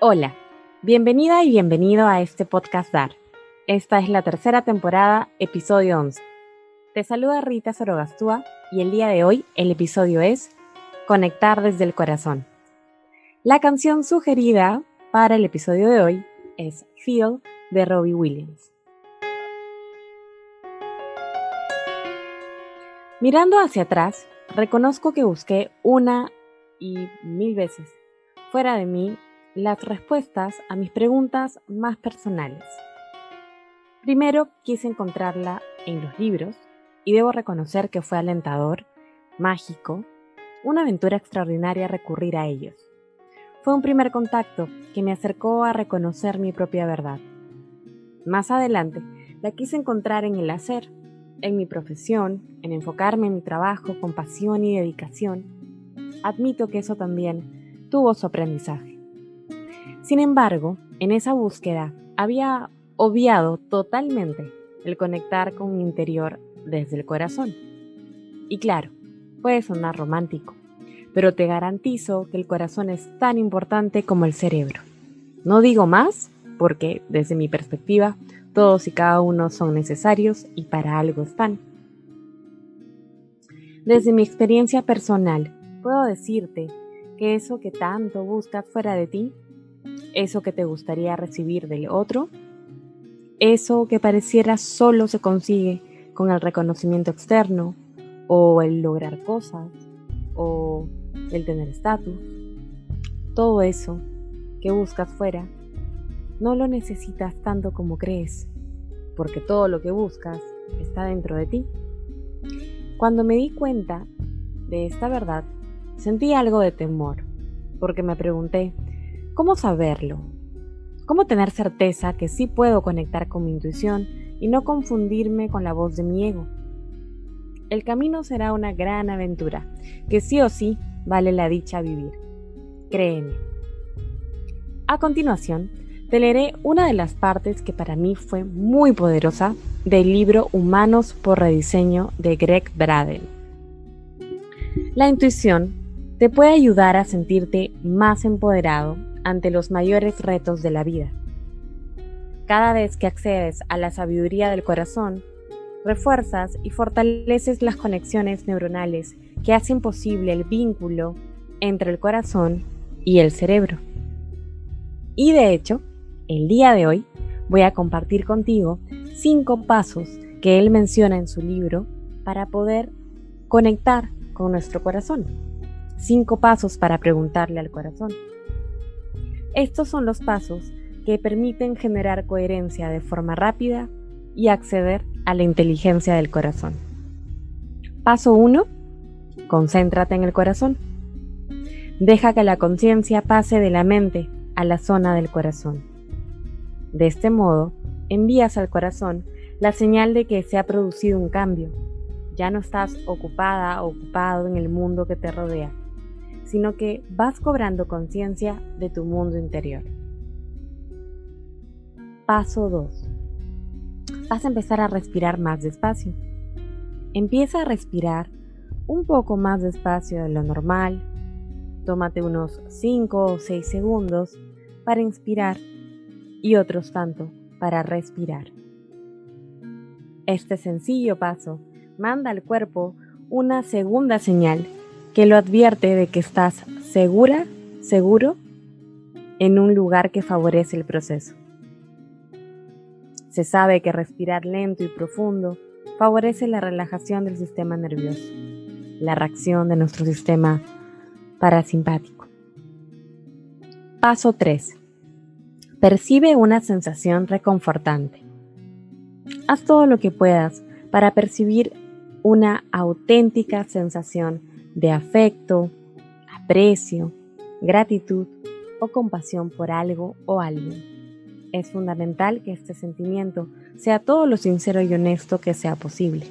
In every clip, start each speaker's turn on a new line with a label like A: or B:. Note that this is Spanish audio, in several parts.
A: Hola, bienvenida y bienvenido a este podcast DAR. Esta es la tercera temporada, episodio 11. Te saluda Rita Sorogastúa y el día de hoy el episodio es Conectar desde el corazón. La canción sugerida para el episodio de hoy es Feel de Robbie Williams. Mirando hacia atrás, reconozco que busqué una y mil veces fuera de mí las respuestas a mis preguntas más personales. Primero quise encontrarla en los libros y debo reconocer que fue alentador, mágico, una aventura extraordinaria recurrir a ellos. Fue un primer contacto que me acercó a reconocer mi propia verdad. Más adelante, la quise encontrar en el hacer, en mi profesión, en enfocarme en mi trabajo con pasión y dedicación. Admito que eso también tuvo su aprendizaje. Sin embargo, en esa búsqueda había obviado totalmente el conectar con mi interior desde el corazón. Y claro, puede sonar romántico, pero te garantizo que el corazón es tan importante como el cerebro. No digo más porque, desde mi perspectiva, todos y cada uno son necesarios y para algo están. Desde mi experiencia personal, puedo decirte que eso que tanto buscas fuera de ti eso que te gustaría recibir del otro, eso que pareciera solo se consigue con el reconocimiento externo o el lograr cosas o el tener estatus, todo eso que buscas fuera, no lo necesitas tanto como crees, porque todo lo que buscas está dentro de ti. Cuando me di cuenta de esta verdad, sentí algo de temor, porque me pregunté, ¿Cómo saberlo? ¿Cómo tener certeza que sí puedo conectar con mi intuición y no confundirme con la voz de mi ego? El camino será una gran aventura, que sí o sí vale la dicha vivir. Créeme. A continuación, te leeré una de las partes que para mí fue muy poderosa del libro Humanos por Rediseño de Greg Braden. La intuición te puede ayudar a sentirte más empoderado ante los mayores retos de la vida. Cada vez que accedes a la sabiduría del corazón, refuerzas y fortaleces las conexiones neuronales que hacen posible el vínculo entre el corazón y el cerebro. Y de hecho, el día de hoy voy a compartir contigo cinco pasos que él menciona en su libro para poder conectar con nuestro corazón. Cinco pasos para preguntarle al corazón. Estos son los pasos que permiten generar coherencia de forma rápida y acceder a la inteligencia del corazón. Paso 1. Concéntrate en el corazón. Deja que la conciencia pase de la mente a la zona del corazón. De este modo, envías al corazón la señal de que se ha producido un cambio. Ya no estás ocupada o ocupado en el mundo que te rodea sino que vas cobrando conciencia de tu mundo interior. Paso 2. Vas a empezar a respirar más despacio. Empieza a respirar un poco más despacio de lo normal. Tómate unos 5 o 6 segundos para inspirar y otros tanto para respirar. Este sencillo paso manda al cuerpo una segunda señal que lo advierte de que estás segura, seguro, en un lugar que favorece el proceso. Se sabe que respirar lento y profundo favorece la relajación del sistema nervioso, la reacción de nuestro sistema parasimpático. Paso 3. Percibe una sensación reconfortante. Haz todo lo que puedas para percibir una auténtica sensación de afecto, aprecio, gratitud o compasión por algo o alguien. Es fundamental que este sentimiento sea todo lo sincero y honesto que sea posible.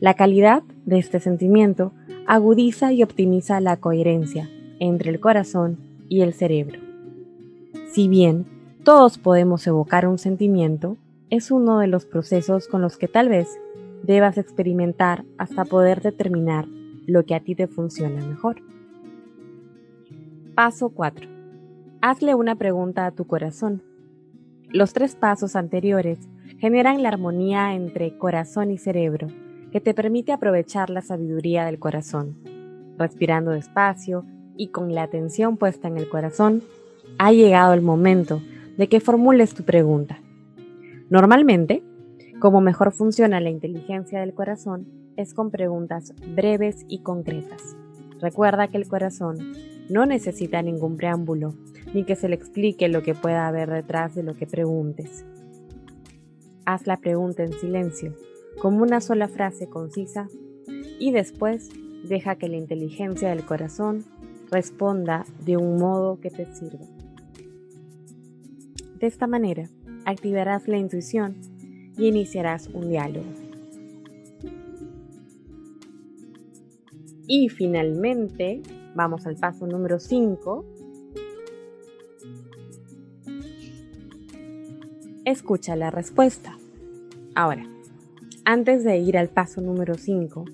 A: La calidad de este sentimiento agudiza y optimiza la coherencia entre el corazón y el cerebro. Si bien todos podemos evocar un sentimiento, es uno de los procesos con los que tal vez debas experimentar hasta poder determinar lo que a ti te funciona mejor. Paso 4. Hazle una pregunta a tu corazón. Los tres pasos anteriores generan la armonía entre corazón y cerebro, que te permite aprovechar la sabiduría del corazón. Respirando despacio y con la atención puesta en el corazón, ha llegado el momento de que formules tu pregunta. Normalmente, como mejor funciona la inteligencia del corazón es con preguntas breves y concretas. Recuerda que el corazón no necesita ningún preámbulo, ni que se le explique lo que pueda haber detrás de lo que preguntes. Haz la pregunta en silencio, como una sola frase concisa, y después deja que la inteligencia del corazón responda de un modo que te sirva. De esta manera, activarás la intuición y iniciarás un diálogo. Y finalmente, vamos al paso número 5. Escucha la respuesta. Ahora, antes de ir al paso número 5,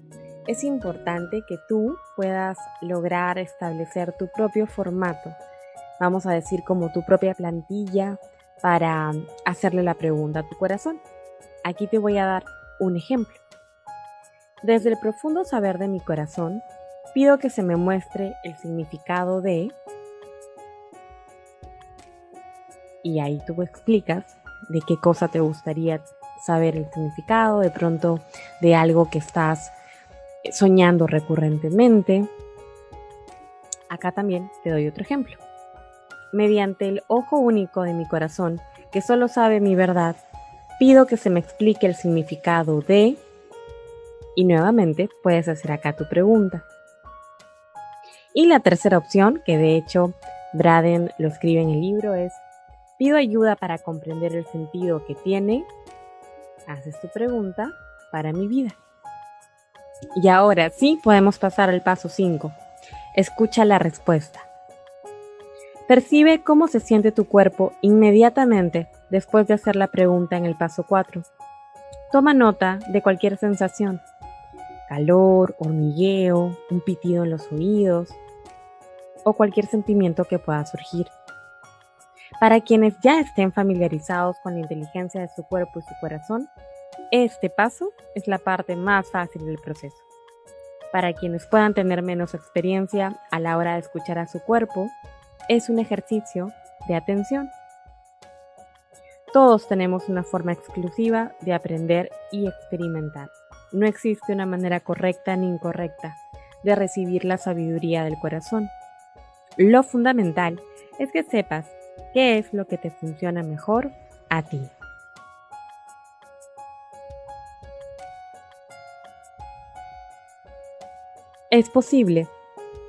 A: es importante que tú puedas lograr establecer tu propio formato, vamos a decir como tu propia plantilla para hacerle la pregunta a tu corazón. Aquí te voy a dar un ejemplo. Desde el profundo saber de mi corazón, pido que se me muestre el significado de... Y ahí tú explicas de qué cosa te gustaría saber el significado, de pronto de algo que estás soñando recurrentemente. Acá también te doy otro ejemplo. Mediante el ojo único de mi corazón, que solo sabe mi verdad, pido que se me explique el significado de... Y nuevamente puedes hacer acá tu pregunta. Y la tercera opción, que de hecho Braden lo escribe en el libro, es pido ayuda para comprender el sentido que tiene. Haces tu pregunta para mi vida. Y ahora sí podemos pasar al paso 5. Escucha la respuesta. Percibe cómo se siente tu cuerpo inmediatamente después de hacer la pregunta en el paso 4. Toma nota de cualquier sensación. Calor, hormigueo, un pitido en los oídos o cualquier sentimiento que pueda surgir. Para quienes ya estén familiarizados con la inteligencia de su cuerpo y su corazón, este paso es la parte más fácil del proceso. Para quienes puedan tener menos experiencia a la hora de escuchar a su cuerpo, es un ejercicio de atención. Todos tenemos una forma exclusiva de aprender y experimentar. No existe una manera correcta ni incorrecta de recibir la sabiduría del corazón. Lo fundamental es que sepas qué es lo que te funciona mejor a ti. Es posible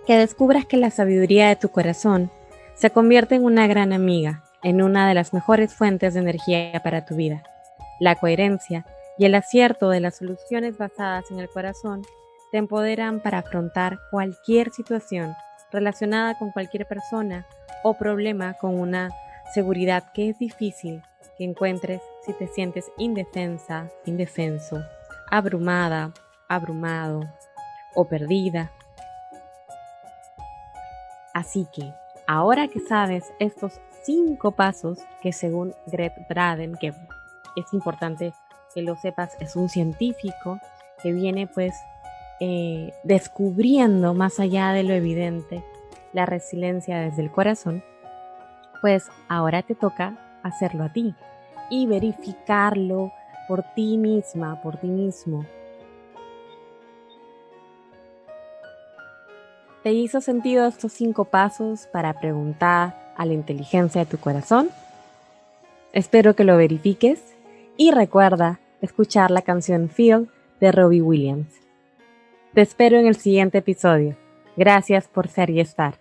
A: que descubras que la sabiduría de tu corazón se convierte en una gran amiga en una de las mejores fuentes de energía para tu vida. La coherencia y el acierto de las soluciones basadas en el corazón te empoderan para afrontar cualquier situación relacionada con cualquier persona o problema con una seguridad que es difícil que encuentres si te sientes indefensa, indefenso, abrumada, abrumado o perdida. Así que, ahora que sabes estos cinco pasos que según Greg Braden, que es importante que lo sepas, es un científico que viene pues eh, descubriendo más allá de lo evidente la resiliencia desde el corazón, pues ahora te toca hacerlo a ti y verificarlo por ti misma, por ti mismo. ¿Te hizo sentido estos cinco pasos para preguntar, a la inteligencia de tu corazón. Espero que lo verifiques y recuerda escuchar la canción Feel de Robbie Williams. Te espero en el siguiente episodio. Gracias por ser y estar.